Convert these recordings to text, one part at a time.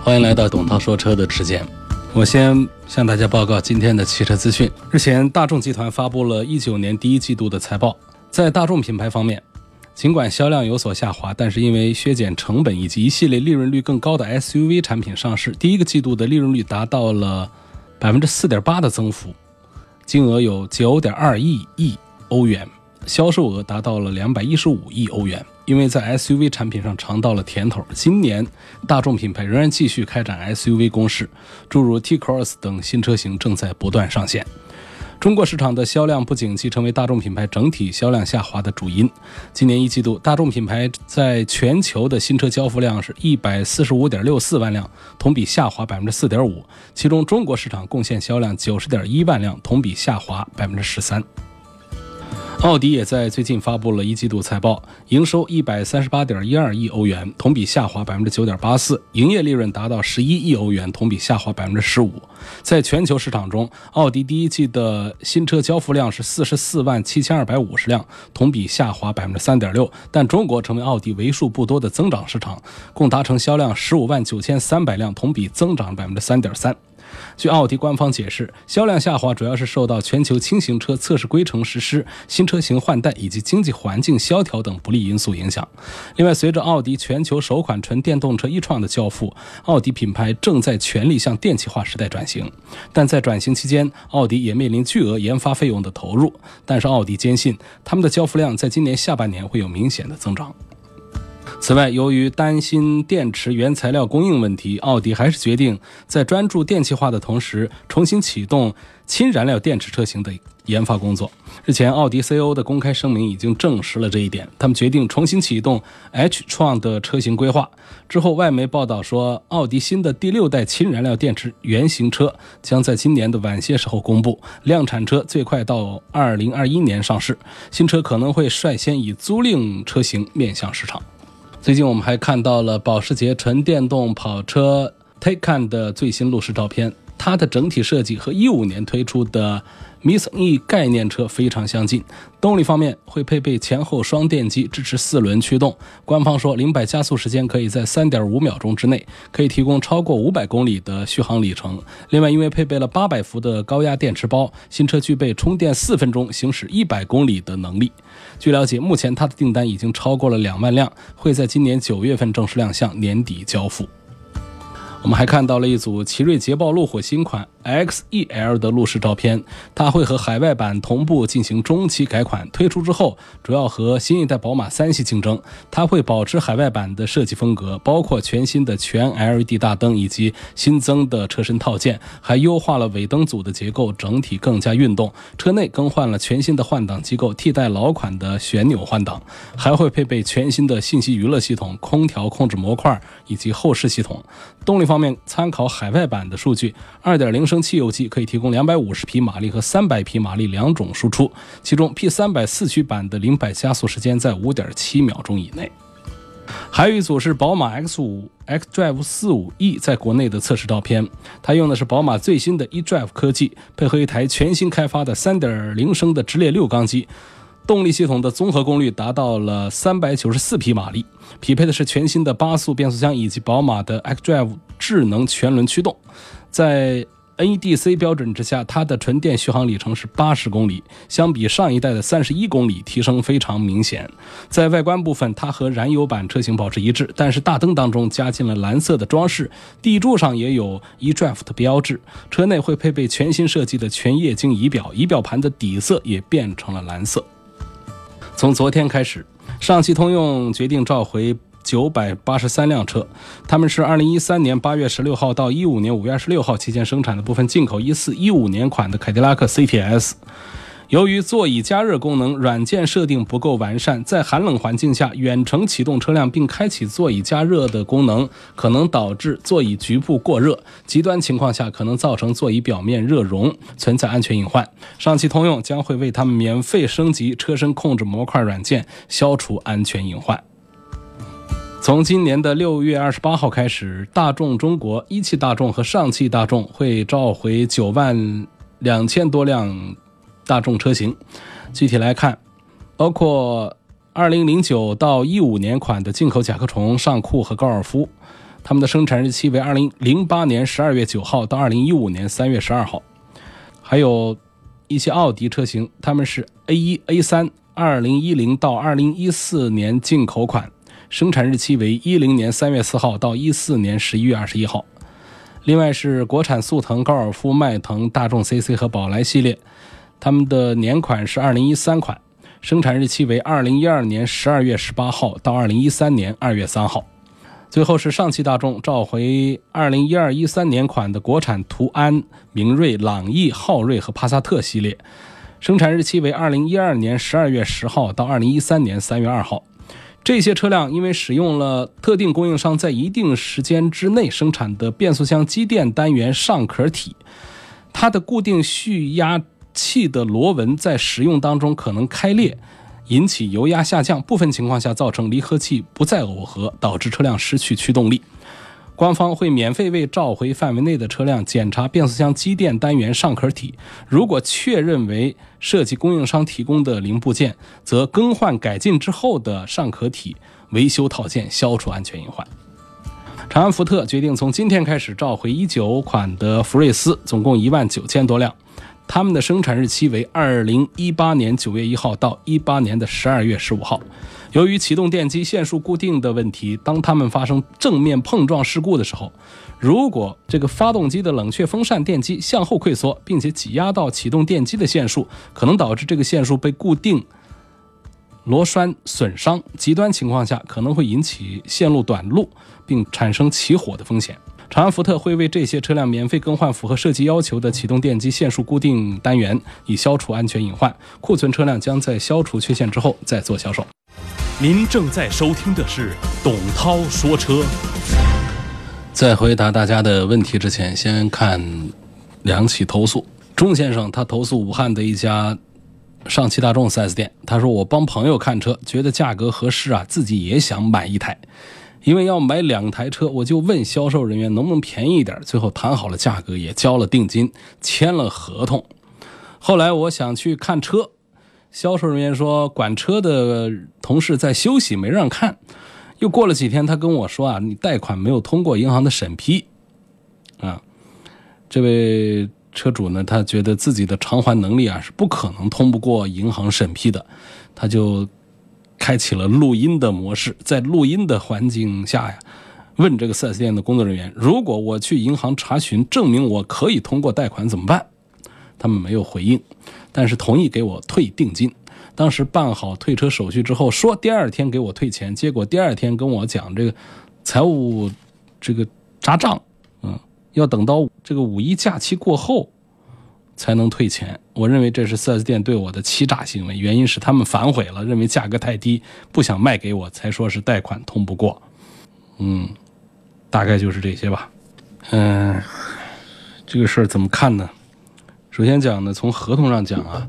欢迎来到董涛说车的时间。我先向大家报告今天的汽车资讯。日前，大众集团发布了一九年第一季度的财报。在大众品牌方面，尽管销量有所下滑，但是因为削减成本以及一系列利润率更高的 SUV 产品上市，第一个季度的利润率达到了百分之四点八的增幅，金额有九点二亿亿欧元，销售额达到了两百一十五亿欧元。因为在 SUV 产品上尝到了甜头，今年大众品牌仍然继续开展 SUV 攻势，诸如 T-Cross 等新车型正在不断上线。中国市场的销量不景气，成为大众品牌整体销量下滑的主因。今年一季度，大众品牌在全球的新车交付量是一百四十五点六四万辆，同比下滑百分之四点五，其中中国市场贡献销量九十点一万辆，同比下滑百分之十三。奥迪也在最近发布了一季度财报，营收一百三十八点一二亿欧元，同比下滑百分之九点八四，营业利润达到十一亿欧元，同比下滑百分之十五。在全球市场中，奥迪第一季的新车交付量是四十四万七千二百五十辆，同比下滑百分之三点六。但中国成为奥迪为数不多的增长市场，共达成销量十五万九千三百辆，同比增长百分之三点三。据奥迪官方解释，销量下滑主要是受到全球轻型车测试规程实施、新车型换代以及经济环境萧条等不利因素影响。另外，随着奥迪全球首款纯电动车 e-tron 的交付，奥迪品牌正在全力向电气化时代转型。但在转型期间，奥迪也面临巨额研发费用的投入。但是，奥迪坚信他们的交付量在今年下半年会有明显的增长。此外，由于担心电池原材料供应问题，奥迪还是决定在专注电气化的同时，重新启动氢燃料电池车型的研发工作。日前，奥迪 CEO 的公开声明已经证实了这一点。他们决定重新启动 H 创的车型规划。之后，外媒报道说，奥迪新的第六代氢燃料电池原型车将在今年的晚些时候公布，量产车最快到二零二一年上市。新车可能会率先以租赁车型面向市场。最近我们还看到了保时捷纯电动跑车 Taycan 的最新路试照片，它的整体设计和一五年推出的 Miss E 概念车非常相近。动力方面会配备前后双电机，支持四轮驱动。官方说零百加速时间可以在三点五秒钟之内，可以提供超过五百公里的续航里程。另外，因为配备了八百伏的高压电池包，新车具备充电四分钟行驶一百公里的能力。据了解，目前它的订单已经超过了两万辆，会在今年九月份正式亮相，年底交付。我们还看到了一组奇瑞捷豹路虎新款 XEL 的路试照片，它会和海外版同步进行中期改款。推出之后，主要和新一代宝马三系竞争。它会保持海外版的设计风格，包括全新的全 LED 大灯以及新增的车身套件，还优化了尾灯组的结构，整体更加运动。车内更换了全新的换挡机构，替代老款的旋钮换挡，还会配备全新的信息娱乐系统、空调控制模块以及后视系统。动力方面，参考海外版的数据，2.0升汽油机可以提供250匹马力和300匹马力两种输出，其中 P300 四驱版的零百加速时间在5.7秒钟以内。还有一组是宝马 X5 xDrive 45e 在国内的测试照片，它用的是宝马最新的 eDrive 科技，配合一台全新开发的3.0升的直列六缸机。动力系统的综合功率达到了三百九十四匹马力，匹配的是全新的八速变速箱以及宝马的 xDrive 智能全轮驱动。在 NEDC 标准之下，它的纯电续航里程是八十公里，相比上一代的三十一公里，提升非常明显。在外观部分，它和燃油版车型保持一致，但是大灯当中加进了蓝色的装饰，地柱上也有 eDrive 的标志。车内会配备全新设计的全液晶仪表，仪表盘的底色也变成了蓝色。从昨天开始，上汽通用决定召回九百八十三辆车，他们是二零一三年八月十六号到一五年五月二十六号期间生产的部分进口一四一五年款的凯迪拉克 CTS。由于座椅加热功能软件设定不够完善，在寒冷环境下远程启动车辆并开启座椅加热的功能，可能导致座椅局部过热，极端情况下可能造成座椅表面热熔，存在安全隐患。上汽通用将会为他们免费升级车身控制模块软件，消除安全隐患。从今年的六月二十八号开始，大众中国、一汽大众和上汽大众会召回九万两千多辆。大众车型，具体来看，包括2009到15年款的进口甲壳虫、尚酷和高尔夫，它们的生产日期为2008年12月9号到2015年3月12号。还有一些奥迪车型，它们是 A1、A3 2010到2014年进口款，生产日期为10年3月4号到14年11月21号。另外是国产速腾、高尔夫、迈腾、大众 CC 和宝来系列。他们的年款是二零一三款，生产日期为二零一二年十二月十八号到二零一三年二月三号。最后是上汽大众召回二零一二一三年款的国产途安、明锐、朗逸、昊锐和帕萨特系列，生产日期为二零一二年十二月十号到二零一三年三月二号。这些车辆因为使用了特定供应商在一定时间之内生产的变速箱机电单元上壳体，它的固定蓄压。器的螺纹在使用当中可能开裂，引起油压下降，部分情况下造成离合器不再耦合，导致车辆失去驱动力。官方会免费为召回范围内的车辆检查变速箱机电单元上壳体，如果确认为设计供应商提供的零部件，则更换改进之后的上壳体维修套件，消除安全隐患。长安福特决定从今天开始召回一九款的福睿斯，总共一万九千多辆。他们的生产日期为二零一八年九月一号到一八年的十二月十五号。由于启动电机线束固定的问题，当它们发生正面碰撞事故的时候，如果这个发动机的冷却风扇电机向后溃缩，并且挤压到启动电机的线束，可能导致这个线束被固定螺栓损伤。极端情况下，可能会引起线路短路，并产生起火的风险。长安福特会为这些车辆免费更换符合设计要求的启动电机线束固定单元，以消除安全隐患。库存车辆将在消除缺陷之后再做销售。您正在收听的是董涛说车。在回答大家的问题之前，先看两起投诉。钟先生他投诉武汉的一家上汽大众 4S 店，他说我帮朋友看车，觉得价格合适啊，自己也想买一台。因为要买两台车，我就问销售人员能不能便宜一点。最后谈好了价格，也交了定金，签了合同。后来我想去看车，销售人员说管车的同事在休息，没让看。又过了几天，他跟我说啊，你贷款没有通过银行的审批。啊，这位车主呢，他觉得自己的偿还能力啊是不可能通不过银行审批的，他就。开启了录音的模式，在录音的环境下呀，问这个 4S 店的工作人员：“如果我去银行查询，证明我可以通过贷款怎么办？”他们没有回应，但是同意给我退定金。当时办好退车手续之后，说第二天给我退钱，结果第二天跟我讲这个财务这个查账，嗯，要等到这个五一假期过后。才能退钱，我认为这是 4S 店对我的欺诈行为。原因是他们反悔了，认为价格太低，不想卖给我，才说是贷款通不过。嗯，大概就是这些吧。嗯，这个事儿怎么看呢？首先讲呢，从合同上讲啊，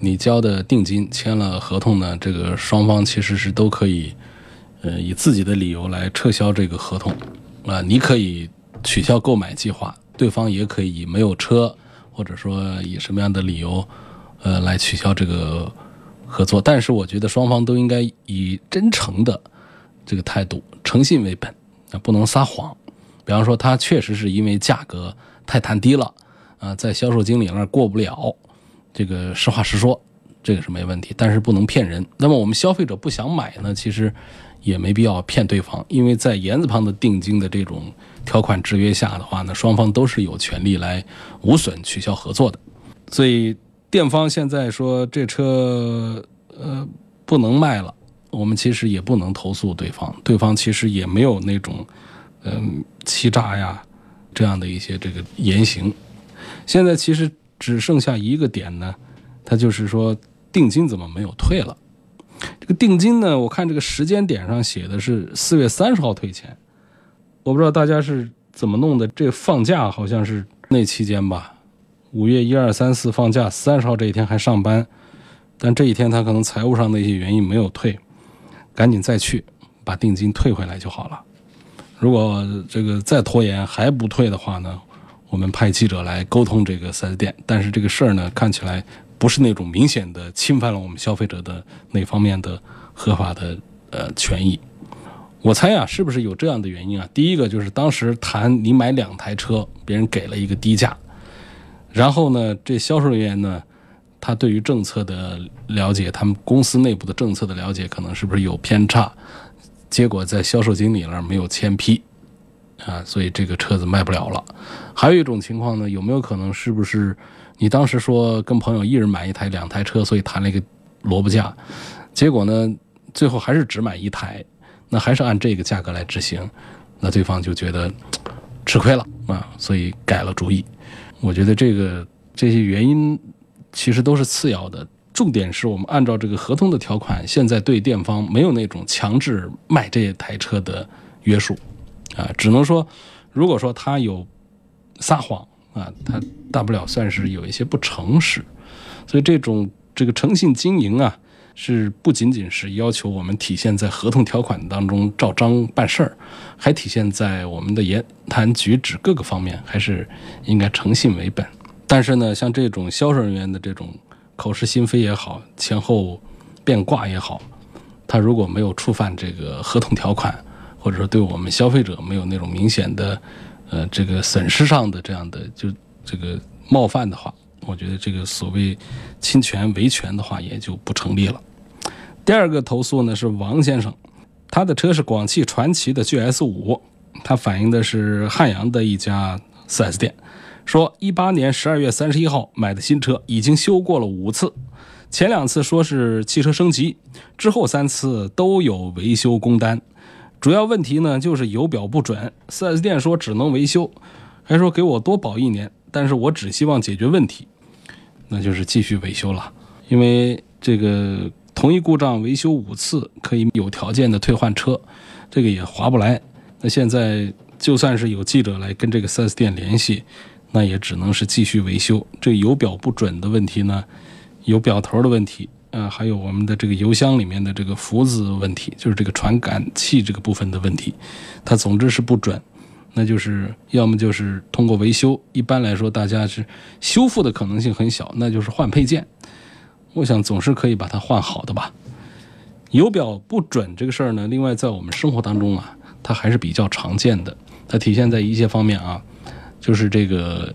你交的定金签了合同呢，这个双方其实是都可以，呃，以自己的理由来撤销这个合同。啊，你可以取消购买计划，对方也可以没有车。或者说以什么样的理由，呃，来取消这个合作？但是我觉得双方都应该以真诚的这个态度、诚信为本，啊，不能撒谎。比方说，他确实是因为价格太谈低了，啊，在销售经理那儿过不了，这个实话实说，这个是没问题。但是不能骗人。那么我们消费者不想买呢，其实也没必要骗对方，因为在言字旁的定金的这种。条款制约下的话呢，双方都是有权利来无损取消合作的。所以店方现在说这车呃不能卖了，我们其实也不能投诉对方，对方其实也没有那种嗯欺诈呀这样的一些这个言行。现在其实只剩下一个点呢，他就是说定金怎么没有退了？这个定金呢，我看这个时间点上写的是四月三十号退钱，我不知道大家是怎么弄的。这放假好像是那期间吧，五月一二三四放假，三十号这一天还上班，但这一天他可能财务上的一些原因没有退，赶紧再去把定金退回来就好了。如果这个再拖延还不退的话呢，我们派记者来沟通这个四 S 店。但是这个事儿呢，看起来不是那种明显的侵犯了我们消费者的那方面的合法的呃权益。我猜啊，是不是有这样的原因啊？第一个就是当时谈你买两台车，别人给了一个低价，然后呢，这销售人员呢，他对于政策的了解，他们公司内部的政策的了解，可能是不是有偏差？结果在销售经理那儿没有签批，啊，所以这个车子卖不了了。还有一种情况呢，有没有可能是不是你当时说跟朋友一人买一台两台车，所以谈了一个萝卜价，结果呢，最后还是只买一台，那还是按这个价格来执行，那对方就觉得吃亏了啊，所以改了主意。我觉得这个这些原因其实都是次要的。重点是我们按照这个合同的条款，现在对店方没有那种强制卖这台车的约束，啊，只能说，如果说他有撒谎啊，他大不了算是有一些不诚实，所以这种这个诚信经营啊，是不仅仅是要求我们体现在合同条款当中照章办事儿，还体现在我们的言谈举止各个方面，还是应该诚信为本。但是呢，像这种销售人员的这种。口是心非也好，前后变卦也好，他如果没有触犯这个合同条款，或者说对我们消费者没有那种明显的，呃，这个损失上的这样的就这个冒犯的话，我觉得这个所谓侵权维权的话也就不成立了。第二个投诉呢是王先生，他的车是广汽传祺的 GS 五，他反映的是汉阳的一家 4S 店。说一八年十二月三十一号买的新车已经修过了五次，前两次说是汽车升级，之后三次都有维修工单。主要问题呢就是油表不准，4S 店说只能维修，还说给我多保一年，但是我只希望解决问题，那就是继续维修了。因为这个同一故障维修五次可以有条件的退换车，这个也划不来。那现在就算是有记者来跟这个 4S 店联系。那也只能是继续维修。这个油表不准的问题呢，有表头的问题，呃，还有我们的这个油箱里面的这个浮子问题，就是这个传感器这个部分的问题，它总之是不准。那就是要么就是通过维修，一般来说大家是修复的可能性很小，那就是换配件。我想总是可以把它换好的吧。油表不准这个事儿呢，另外在我们生活当中啊，它还是比较常见的，它体现在一些方面啊。就是这个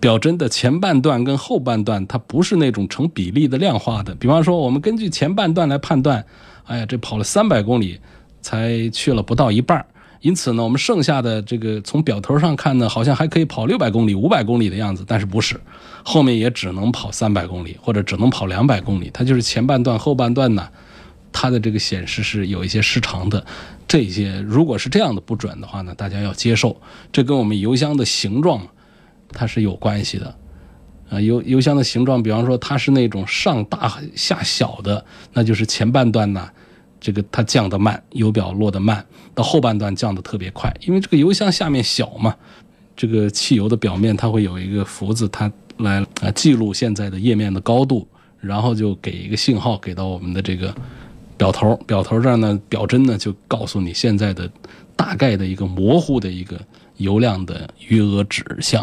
表针的前半段跟后半段，它不是那种成比例的量化的。比方说，我们根据前半段来判断，哎呀，这跑了三百公里才去了不到一半儿因此呢，我们剩下的这个从表头上看呢，好像还可以跑六百公里、五百公里的样子，但是不是，后面也只能跑三百公里或者只能跑两百公里。它就是前半段、后半段呢，它的这个显示是有一些失常的。这些如果是这样的不准的话呢，大家要接受，这跟我们油箱的形状它是有关系的，啊，油油箱的形状，比方说它是那种上大下小的，那就是前半段呢，这个它降得慢，油表落得慢，到后半段降得特别快，因为这个油箱下面小嘛，这个汽油的表面它会有一个浮子，它来啊记录现在的液面的高度，然后就给一个信号给到我们的这个。表头，表头这儿呢，表针呢就告诉你现在的大概的一个模糊的一个油量的余额指向，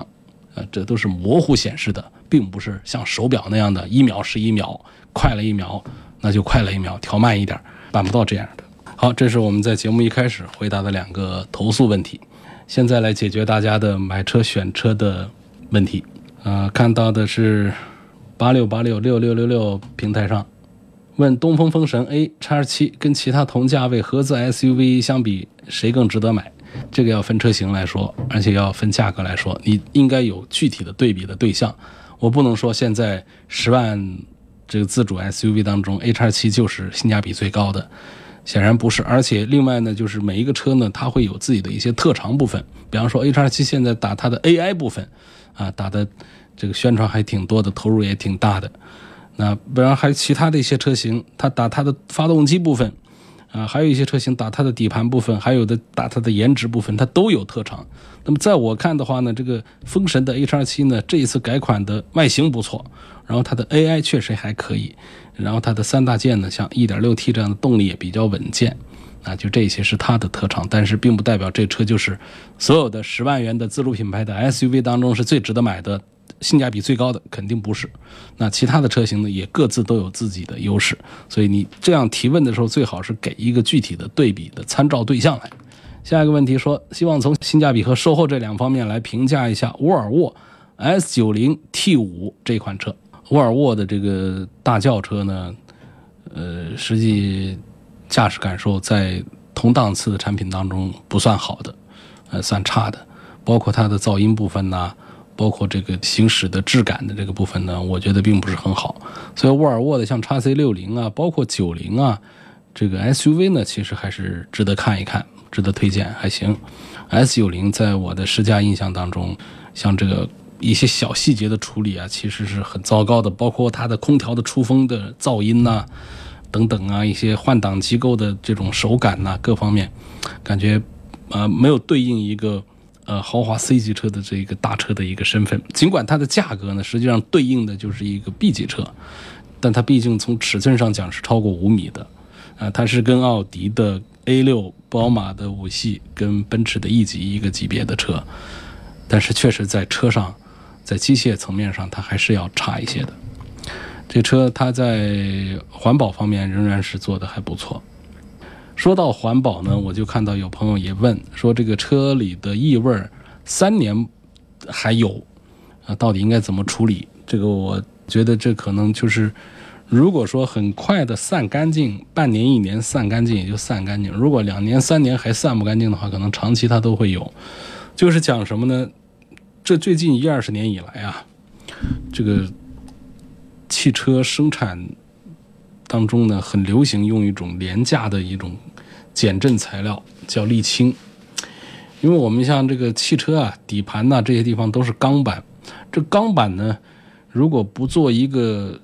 啊，这都是模糊显示的，并不是像手表那样的一秒是一秒，快了一秒那就快了一秒，调慢一点办不到这样的。好，这是我们在节目一开始回答的两个投诉问题，现在来解决大家的买车选车的问题。啊，看到的是八六八六六六六六平台上。问东风风神 A 叉七跟其他同价位合资 SUV 相比，谁更值得买？这个要分车型来说，而且要分价格来说，你应该有具体的对比的对象。我不能说现在十万这个自主 SUV 当中 A 叉七就是性价比最高的，显然不是。而且另外呢，就是每一个车呢，它会有自己的一些特长部分。比方说 A 叉七现在打它的 AI 部分，啊，打的这个宣传还挺多的，投入也挺大的。那不然还其他的一些车型，它打它的发动机部分，啊，还有一些车型打它的底盘部分，还有的打它的颜值部分，它都有特长。那么在我看的话呢，这个风神的 H27 呢，这一次改款的外形不错，然后它的 AI 确实还可以，然后它的三大件呢，像 1.6T 这样的动力也比较稳健，啊，就这些是它的特长，但是并不代表这车就是所有的十万元的自主品牌的 SUV 当中是最值得买的。性价比最高的肯定不是，那其他的车型呢也各自都有自己的优势，所以你这样提问的时候最好是给一个具体的对比的参照对象来。下一个问题说，希望从性价比和售后这两方面来评价一下沃尔沃 S90 T5 这款车。沃尔沃的这个大轿车呢，呃，实际驾驶感受在同档次的产品当中不算好的，呃，算差的，包括它的噪音部分呢。包括这个行驶的质感的这个部分呢，我觉得并不是很好。所以沃尔沃的像叉 C 六零啊，包括九零啊，这个 SUV 呢，其实还是值得看一看，值得推荐，还行。S 九零在我的试驾印象当中，像这个一些小细节的处理啊，其实是很糟糕的，包括它的空调的出风的噪音呐，等等啊，一些换挡机构的这种手感呐，各方面感觉呃没有对应一个。呃，豪华 C 级车的这个大车的一个身份，尽管它的价格呢，实际上对应的就是一个 B 级车，但它毕竟从尺寸上讲是超过五米的，啊，它是跟奥迪的 A 六、宝马的五系跟奔驰的 E 级一个级别的车，但是确实在车上，在机械层面上，它还是要差一些的。这车它在环保方面仍然是做的还不错。说到环保呢，我就看到有朋友也问说，这个车里的异味三年还有啊，到底应该怎么处理？这个我觉得这可能就是，如果说很快的散干净，半年一年散干净也就散干净；如果两年三年还散不干净的话，可能长期它都会有。就是讲什么呢？这最近一二十年以来啊，这个汽车生产。当中呢，很流行用一种廉价的一种减震材料，叫沥青。因为我们像这个汽车啊，底盘呐这些地方都是钢板，这钢板呢，如果不做一个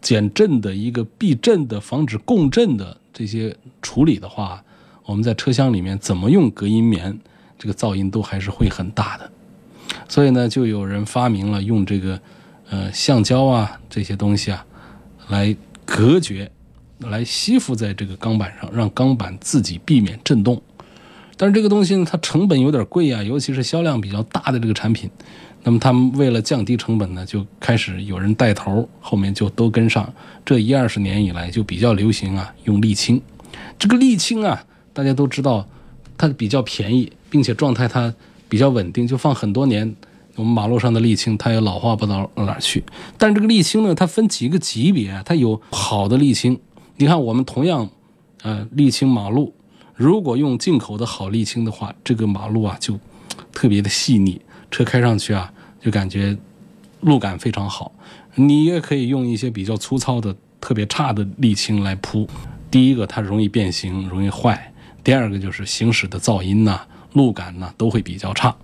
减震的一个避震的、防止共振的这些处理的话，我们在车厢里面怎么用隔音棉，这个噪音都还是会很大的。所以呢，就有人发明了用这个呃橡胶啊这些东西啊来。隔绝，来吸附在这个钢板上，让钢板自己避免震动。但是这个东西呢，它成本有点贵啊，尤其是销量比较大的这个产品。那么他们为了降低成本呢，就开始有人带头，后面就都跟上。这一二十年以来就比较流行啊，用沥青。这个沥青啊，大家都知道，它比较便宜，并且状态它比较稳定，就放很多年。我们马路上的沥青，它也老化不到哪儿去。但是这个沥青呢，它分几个级别，它有好的沥青。你看，我们同样，呃，沥青马路，如果用进口的好沥青的话，这个马路啊就特别的细腻，车开上去啊就感觉路感非常好。你也可以用一些比较粗糙的、特别差的沥青来铺。第一个，它容易变形，容易坏；第二个就是行驶的噪音呐、路感呐都会比较差。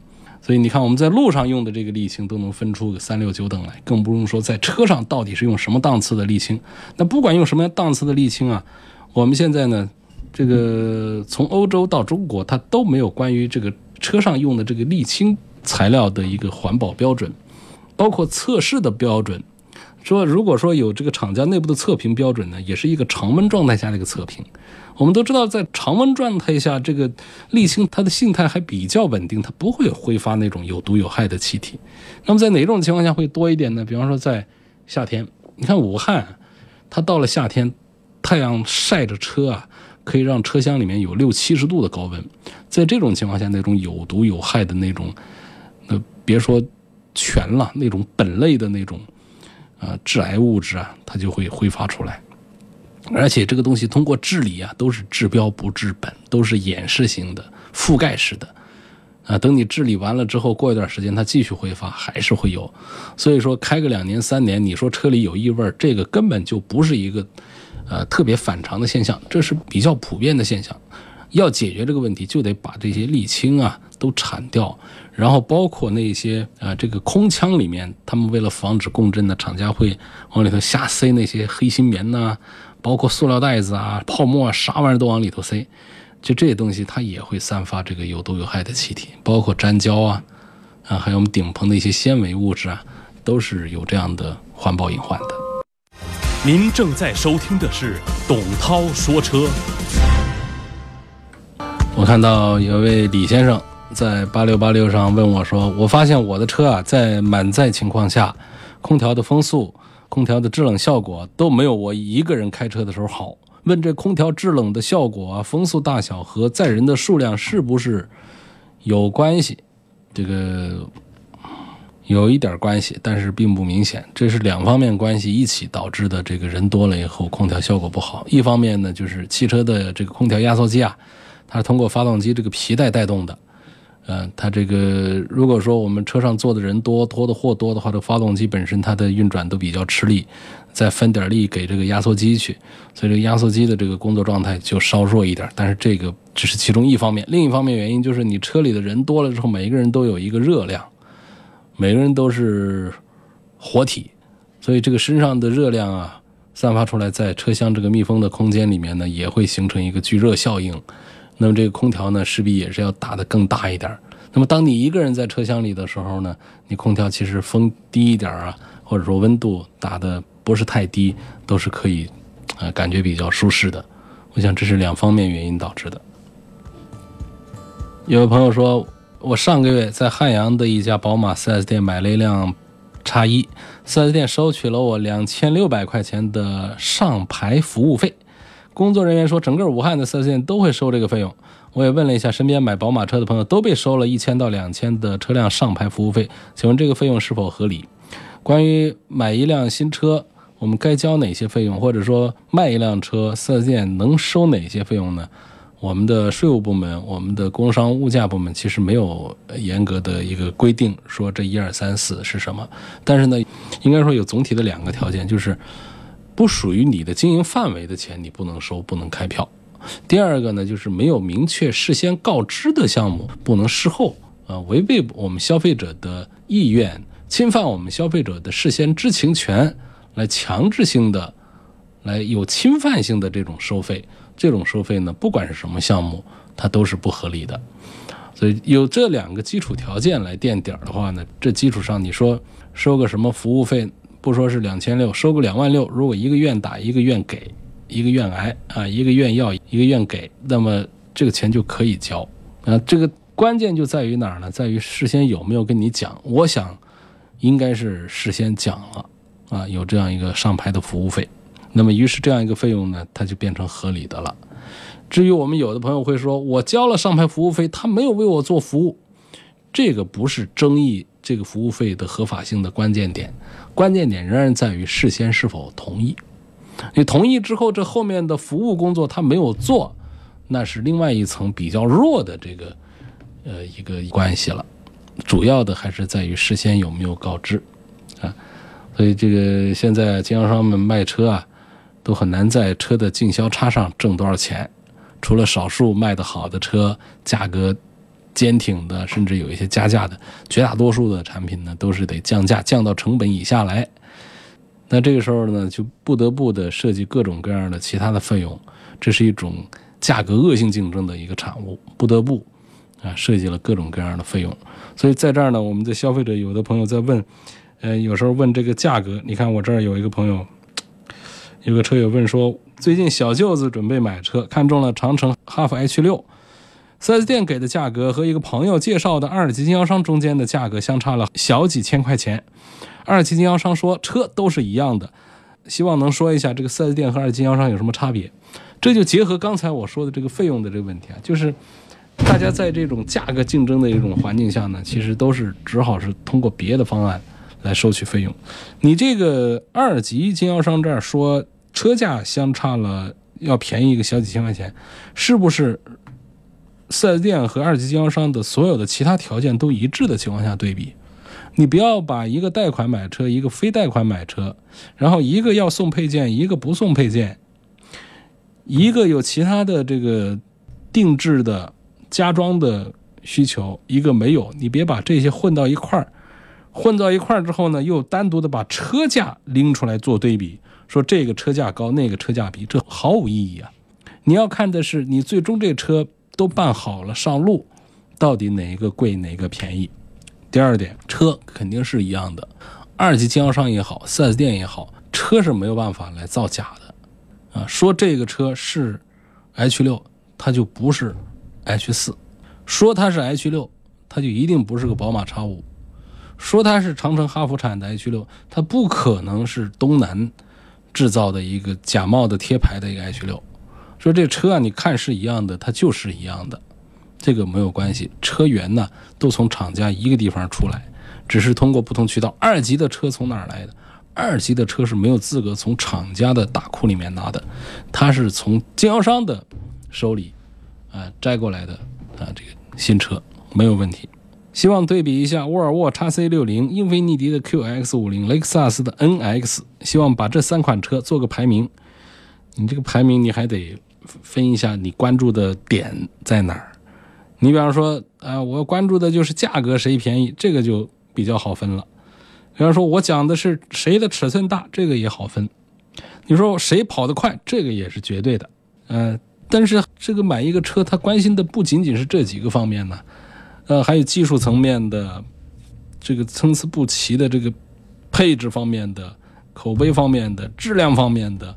所以你看，我们在路上用的这个沥青都能分出个三六九等来，更不用说在车上到底是用什么档次的沥青。那不管用什么档次的沥青啊，我们现在呢，这个从欧洲到中国，它都没有关于这个车上用的这个沥青材料的一个环保标准，包括测试的标准。说如果说有这个厂家内部的测评标准呢，也是一个常温状态下的一个测评。我们都知道，在常温状态下，这个沥青它的性态还比较稳定，它不会挥发那种有毒有害的气体。那么在哪种情况下会多一点呢？比方说在夏天，你看武汉，它到了夏天，太阳晒着车啊，可以让车厢里面有六七十度的高温。在这种情况下，那种有毒有害的那种，那别说醛了，那种苯类的那种，呃，致癌物质啊，它就会挥发出来。而且这个东西通过治理啊，都是治标不治本，都是掩饰型的、覆盖式的，啊，等你治理完了之后，过一段时间它继续挥发，还是会有。所以说开个两年三年，你说车里有异味，这个根本就不是一个，呃，特别反常的现象，这是比较普遍的现象。要解决这个问题，就得把这些沥青啊都铲掉，然后包括那些啊这个空腔里面，他们为了防止共振呢，厂家会往里头瞎塞那些黑心棉呐、包括塑料袋子啊、泡沫啊，啥玩意儿都往里头塞。就这些东西，它也会散发这个有毒有害的气体，包括粘胶啊，啊，还有我们顶棚的一些纤维物质啊，都是有这样的环保隐患的。您正在收听的是董涛说车。我看到有位李先生在八六八六上问我说：“我发现我的车啊，在满载情况下，空调的风速、空调的制冷效果都没有我一个人开车的时候好。问这空调制冷的效果啊，风速大小和载人的数量是不是有关系？这个有一点关系，但是并不明显。这是两方面关系一起导致的。这个人多了以后，空调效果不好。一方面呢，就是汽车的这个空调压缩机啊。”它是通过发动机这个皮带带动的，呃，它这个如果说我们车上坐的人多，拖的货多的话，这发动机本身它的运转都比较吃力，再分点力给这个压缩机去，所以这个压缩机的这个工作状态就稍弱一点。但是这个只是其中一方面，另一方面原因就是你车里的人多了之后，每一个人都有一个热量，每个人都是活体，所以这个身上的热量啊，散发出来在车厢这个密封的空间里面呢，也会形成一个聚热效应。那么这个空调呢，势必也是要打得更大一点。那么当你一个人在车厢里的时候呢，你空调其实风低一点啊，或者说温度打的不是太低，都是可以，呃，感觉比较舒适的。我想这是两方面原因导致的。有位朋友说，我上个月在汉阳的一家宝马 4S 店买了一辆叉一，4S 店收取了我两千六百块钱的上牌服务费。工作人员说，整个武汉的四 S 店都会收这个费用。我也问了一下身边买宝马车的朋友，都被收了一千到两千的车辆上牌服务费。请问这个费用是否合理？关于买一辆新车，我们该交哪些费用？或者说卖一辆车四 S 店能收哪些费用呢？我们的税务部门、我们的工商物价部门其实没有严格的一个规定，说这一二三四是什么。但是呢，应该说有总体的两个条件，就是。不属于你的经营范围的钱，你不能收，不能开票。第二个呢，就是没有明确事先告知的项目，不能事后啊违背我们消费者的意愿，侵犯我们消费者的事先知情权，来强制性的，来有侵犯性的这种收费。这种收费呢，不管是什么项目，它都是不合理的。所以有这两个基础条件来垫底儿的话呢，这基础上你说收个什么服务费？不说是两千六，收个两万六。如果一个愿打，一个愿给，一个愿挨啊，一个愿要，一个愿给，那么这个钱就可以交啊。这个关键就在于哪儿呢？在于事先有没有跟你讲。我想，应该是事先讲了啊，有这样一个上牌的服务费。那么于是这样一个费用呢，它就变成合理的了。至于我们有的朋友会说，我交了上牌服务费，他没有为我做服务，这个不是争议这个服务费的合法性的关键点。关键点仍然在于事先是否同意。你同意之后，这后面的服务工作他没有做，那是另外一层比较弱的这个呃一个关系了。主要的还是在于事先有没有告知啊。所以这个现在经销商们卖车啊，都很难在车的进销差上挣多少钱。除了少数卖的好的车，价格。坚挺的，甚至有一些加价的，绝大多数的产品呢，都是得降价，降到成本以下来。那这个时候呢，就不得不的设计各种各样的其他的费用，这是一种价格恶性竞争的一个产物，不得不啊设计了各种各样的费用。所以在这儿呢，我们的消费者有的朋友在问，呃，有时候问这个价格，你看我这儿有一个朋友，有个车友问说，最近小舅子准备买车，看中了长城哈弗 H 六。4S 店给的价格和一个朋友介绍的二级经销商中间的价格相差了小几千块钱。二级经销商说车都是一样的，希望能说一下这个 4S 店和二级经销商有什么差别。这就结合刚才我说的这个费用的这个问题啊，就是大家在这种价格竞争的一种环境下呢，其实都是只好是通过别的方案来收取费用。你这个二级经销商这儿说车价相差了要便宜一个小几千块钱，是不是？四 S 店和二级经销商的所有的其他条件都一致的情况下对比，你不要把一个贷款买车，一个非贷款买车，然后一个要送配件，一个不送配件，一个有其他的这个定制的加装的需求，一个没有，你别把这些混到一块儿。混到一块儿之后呢，又单独的把车价拎出来做对比，说这个车价高，那个车价低，这毫无意义啊！你要看的是你最终这车都办好了上路，到底哪一个贵哪个便宜。第二点，车肯定是一样的，二级经销商也好，4S 店也好，车是没有办法来造假的啊。说这个车是 H 六，它就不是 H 四；说它是 H 六，它就一定不是个宝马 X 五。说它是长城哈弗产的 H 六，它不可能是东南制造的一个假冒的贴牌的一个 H 六。说这车啊，你看是一样的，它就是一样的，这个没有关系。车源呢都从厂家一个地方出来，只是通过不同渠道。二级的车从哪儿来的？二级的车是没有资格从厂家的大库里面拿的，它是从经销商的手里啊摘过来的啊，这个新车没有问题。希望对比一下沃尔沃 x C 六零、英菲尼迪的 QX 五零、雷克萨斯的 NX，希望把这三款车做个排名。你这个排名你还得分一下，你关注的点在哪儿？你比方说，啊，我关注的就是价格谁便宜，这个就比较好分了。比方说，我讲的是谁的尺寸大，这个也好分。你说谁跑得快，这个也是绝对的。嗯，但是这个买一个车，他关心的不仅仅是这几个方面呢。呃，还有技术层面的，这个参差不齐的这个配置方面的、口碑方面的、质量方面的，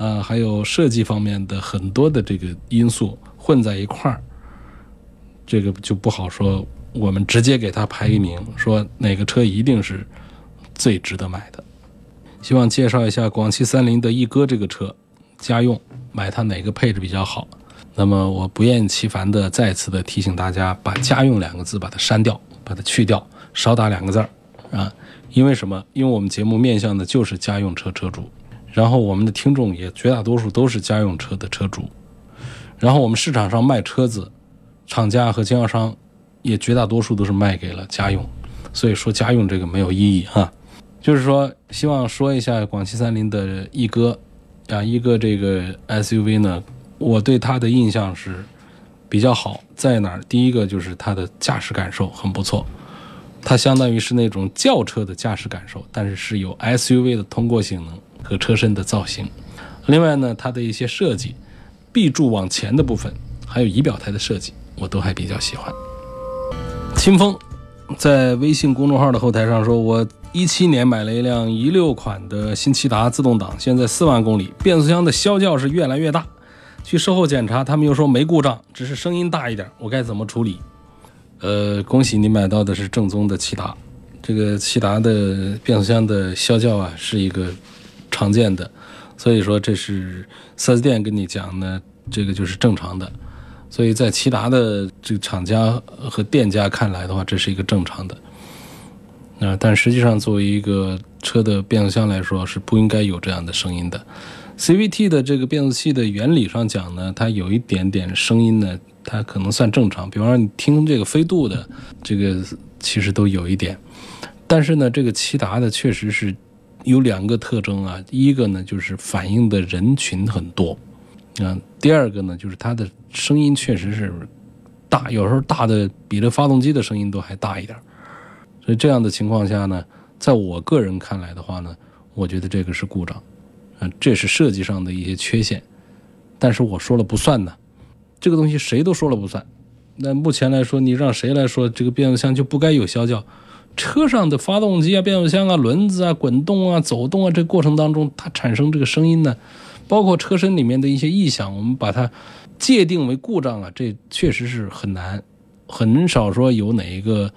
啊，还有设计方面的很多的这个因素混在一块儿，这个就不好说。我们直接给他排一名，说哪个车一定是最值得买的。希望介绍一下广汽三菱的奕歌这个车，家用买它哪个配置比较好？那么我不厌其烦的再次的提醒大家，把“家用”两个字把它删掉，把它去掉，少打两个字儿啊！因为什么？因为我们节目面向的就是家用车车主，然后我们的听众也绝大多数都是家用车的车主，然后我们市场上卖车子，厂家和经销商也绝大多数都是卖给了家用，所以说家用这个没有意义哈。就是说，希望说一下广汽三菱的奕歌啊，一哥这个 SUV 呢。我对它的印象是比较好，在哪儿？第一个就是它的驾驶感受很不错，它相当于是那种轿车的驾驶感受，但是是有 SUV 的通过性能和车身的造型。另外呢，它的一些设计，B 柱往前的部分，还有仪表台的设计，我都还比较喜欢。清风在微信公众号的后台上说：“我一七年买了一辆一六款的新骐达自动挡，现在四万公里，变速箱的啸叫是越来越大。”去售后检查，他们又说没故障，只是声音大一点。我该怎么处理？呃，恭喜你买到的是正宗的骐达。这个骐达的变速箱的啸叫啊，是一个常见的，所以说这是四 S 店跟你讲呢，这个就是正常的。所以在骐达的这个厂家和店家看来的话，这是一个正常的。啊，但实际上作为一个车的变速箱来说，是不应该有这样的声音的。CVT 的这个变速器的原理上讲呢，它有一点点声音呢，它可能算正常。比方说你听这个飞度的，这个其实都有一点。但是呢，这个骐达的确实是有两个特征啊，一个呢就是反映的人群很多，嗯，第二个呢就是它的声音确实是大，有时候大的比这发动机的声音都还大一点。所以这样的情况下呢，在我个人看来的话呢，我觉得这个是故障。啊，这是设计上的一些缺陷，但是我说了不算呢，这个东西谁都说了不算。那目前来说，你让谁来说这个变速箱就不该有啸叫？车上的发动机啊、变速箱啊、轮子啊、滚动啊、走动啊，这过程当中它产生这个声音呢，包括车身里面的一些异响，我们把它界定为故障啊，这确实是很难，很少说有哪一个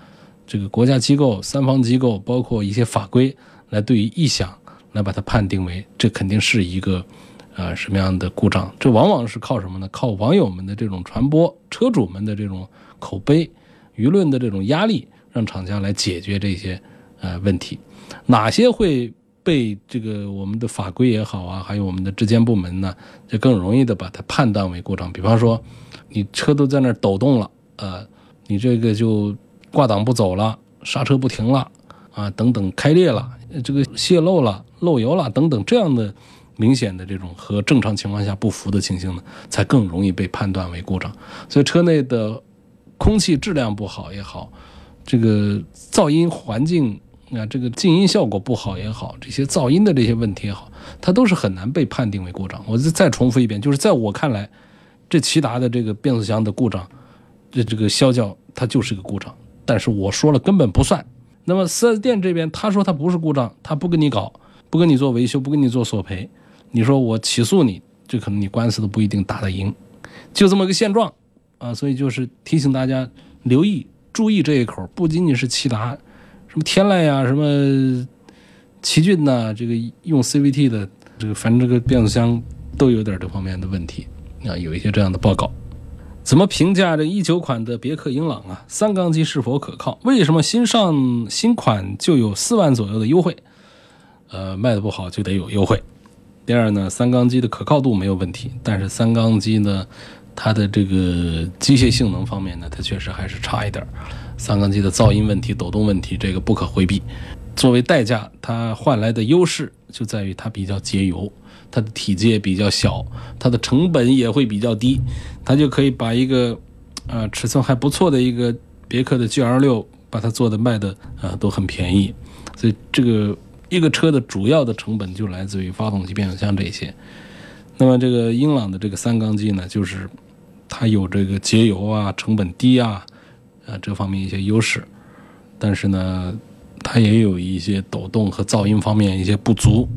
这个国家机构、三方机构，包括一些法规来对于异响。来把它判定为这肯定是一个，呃，什么样的故障？这往往是靠什么呢？靠网友们的这种传播，车主们的这种口碑，舆论的这种压力，让厂家来解决这些呃问题。哪些会被这个我们的法规也好啊，还有我们的质监部门呢，就更容易的把它判断为故障。比方说，你车都在那抖动了，呃，你这个就挂档不走了，刹车不停了，啊，等等开裂了，这个泄漏了。漏油了等等这样的明显的这种和正常情况下不符的情形呢，才更容易被判断为故障。所以车内的空气质量不好也好，这个噪音环境啊，这个静音效果不好也好，这些噪音的这些问题也好，它都是很难被判定为故障。我再再重复一遍，就是在我看来，这骐达的这个变速箱的故障，这这个啸叫它就是个故障。但是我说了根本不算。那么四 S 店这边他说他不是故障，他不跟你搞，不跟你做维修，不跟你做索赔。你说我起诉你，这可能你官司都不一定打得赢，就这么个现状啊！所以就是提醒大家留意、注意这一口，不仅仅是骐达，什么天籁呀、什么奇骏呐，这个用 CVT 的这个，反正这个变速箱都有点这方面的问题啊，有一些这样的报告。怎么评价这一九款的别克英朗啊？三缸机是否可靠？为什么新上新款就有四万左右的优惠？呃，卖的不好就得有优惠。第二呢，三缸机的可靠度没有问题，但是三缸机呢，它的这个机械性能方面呢，它确实还是差一点。三缸机的噪音问题、抖动问题，这个不可回避。作为代价，它换来的优势就在于它比较节油，它的体积也比较小，它的成本也会比较低，它就可以把一个，呃，尺寸还不错的一个别克的 GL6，把它做的卖的啊都很便宜，所以这个。一个车的主要的成本就来自于发动机、变速箱这些。那么这个英朗的这个三缸机呢，就是它有这个节油啊、成本低啊，呃这方面一些优势。但是呢，它也有一些抖动和噪音方面一些不足，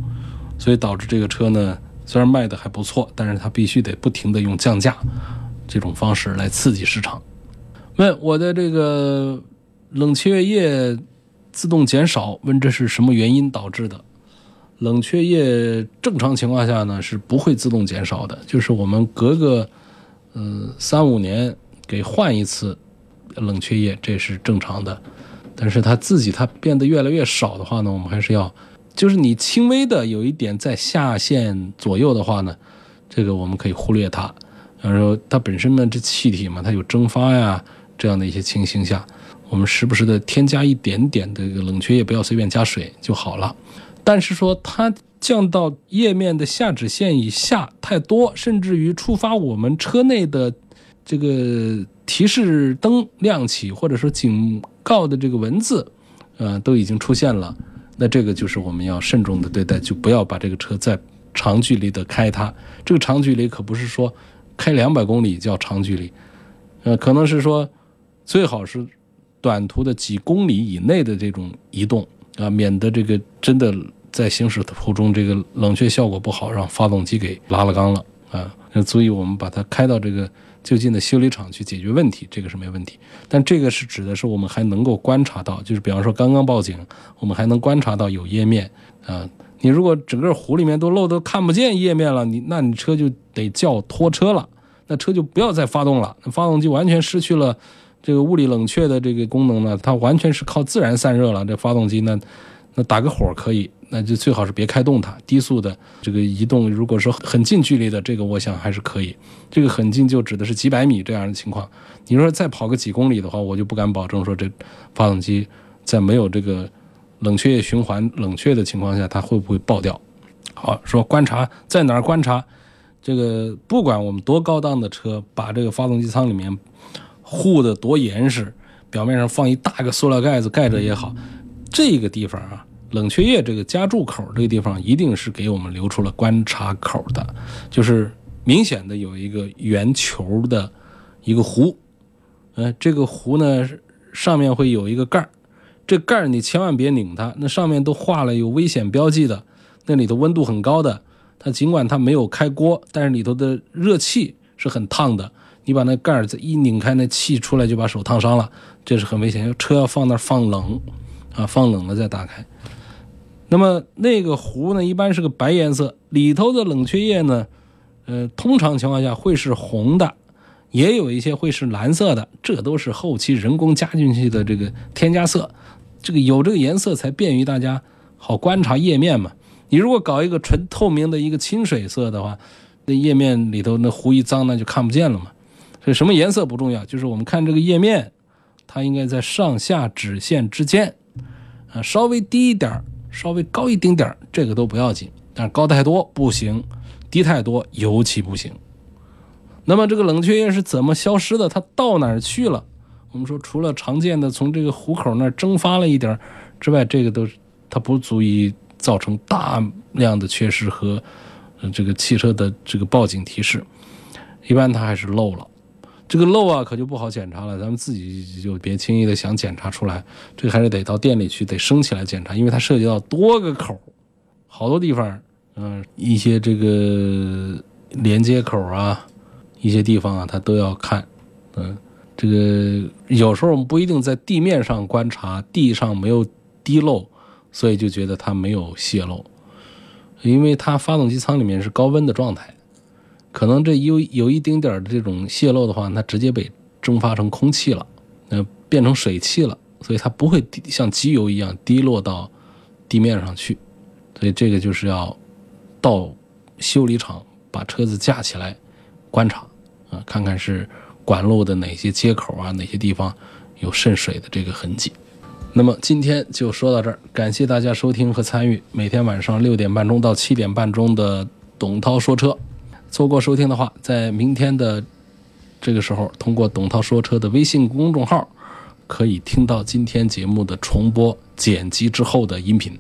所以导致这个车呢虽然卖的还不错，但是它必须得不停的用降价这种方式来刺激市场。问我的这个冷却液。自动减少，问这是什么原因导致的？冷却液正常情况下呢是不会自动减少的，就是我们隔个嗯三五年给换一次冷却液，这是正常的。但是它自己它变得越来越少的话呢，我们还是要，就是你轻微的有一点在下限左右的话呢，这个我们可以忽略它。然后它本身呢这气体嘛，它有蒸发呀这样的一些情形下。我们时不时的添加一点点的这个冷却液，不要随便加水就好了。但是说它降到液面的下止线以下太多，甚至于触发我们车内的这个提示灯亮起，或者说警告的这个文字，呃，都已经出现了。那这个就是我们要慎重的对待，就不要把这个车再长距离的开它。这个长距离可不是说开两百公里叫长距离，呃，可能是说最好是。短途的几公里以内的这种移动啊，免得这个真的在行驶途中这个冷却效果不好，让发动机给拉了缸了啊。那足以我们把它开到这个就近的修理厂去解决问题，这个是没问题。但这个是指的是我们还能够观察到，就是比方说刚刚报警，我们还能观察到有液面啊。你如果整个湖里面都漏都看不见液面了，你那你车就得叫拖车了，那车就不要再发动了，那发动机完全失去了。这个物理冷却的这个功能呢，它完全是靠自然散热了。这发动机呢，那打个火可以，那就最好是别开动它。低速的这个移动，如果说很近距离的，这个我想还是可以。这个很近就指的是几百米这样的情况。你说再跑个几公里的话，我就不敢保证说这发动机在没有这个冷却液循环冷却的情况下，它会不会爆掉。好，说观察在哪儿观察？这个不管我们多高档的车，把这个发动机舱里面。护的多严实，表面上放一大个塑料盖子盖着也好，这个地方啊，冷却液这个加注口这个地方一定是给我们留出了观察口的，就是明显的有一个圆球的一个壶，呃，这个壶呢上面会有一个盖儿，这盖儿你千万别拧它，那上面都画了有危险标记的，那里头温度很高的，它尽管它没有开锅，但是里头的热气是很烫的。你把那盖儿一拧开，那气出来就把手烫伤了，这是很危险。车要放那儿放冷，啊，放冷了再打开。那么那个壶呢，一般是个白颜色，里头的冷却液呢，呃，通常情况下会是红的，也有一些会是蓝色的，这都是后期人工加进去的这个添加色。这个有这个颜色才便于大家好观察页面嘛。你如果搞一个纯透明的一个清水色的话，那页面里头那壶一脏，那就看不见了嘛。所以什么颜色不重要，就是我们看这个页面，它应该在上下指线之间，啊，稍微低一点稍微高一丁点这个都不要紧。但是高太多不行，低太多尤其不行。那么这个冷却液是怎么消失的？它到哪儿去了？我们说，除了常见的从这个壶口那儿蒸发了一点之外，这个都它不足以造成大量的缺失和这个汽车的这个报警提示。一般它还是漏了。这个漏啊，可就不好检查了。咱们自己就别轻易的想检查出来，这个还是得到店里去，得升起来检查，因为它涉及到多个口，好多地方，嗯，一些这个连接口啊，一些地方啊，它都要看，嗯，这个有时候我们不一定在地面上观察，地上没有滴漏，所以就觉得它没有泄漏，因为它发动机舱里面是高温的状态。可能这有有一丁点儿的这种泄漏的话，它直接被蒸发成空气了，那变成水汽了，所以它不会像机油一样滴落到地面上去，所以这个就是要到修理厂把车子架起来观察啊，看看是管路的哪些接口啊，哪些地方有渗水的这个痕迹。那么今天就说到这儿，感谢大家收听和参与每天晚上六点半钟到七点半钟的董涛说车。错过收听的话，在明天的这个时候，通过董涛说车的微信公众号，可以听到今天节目的重播剪辑之后的音频。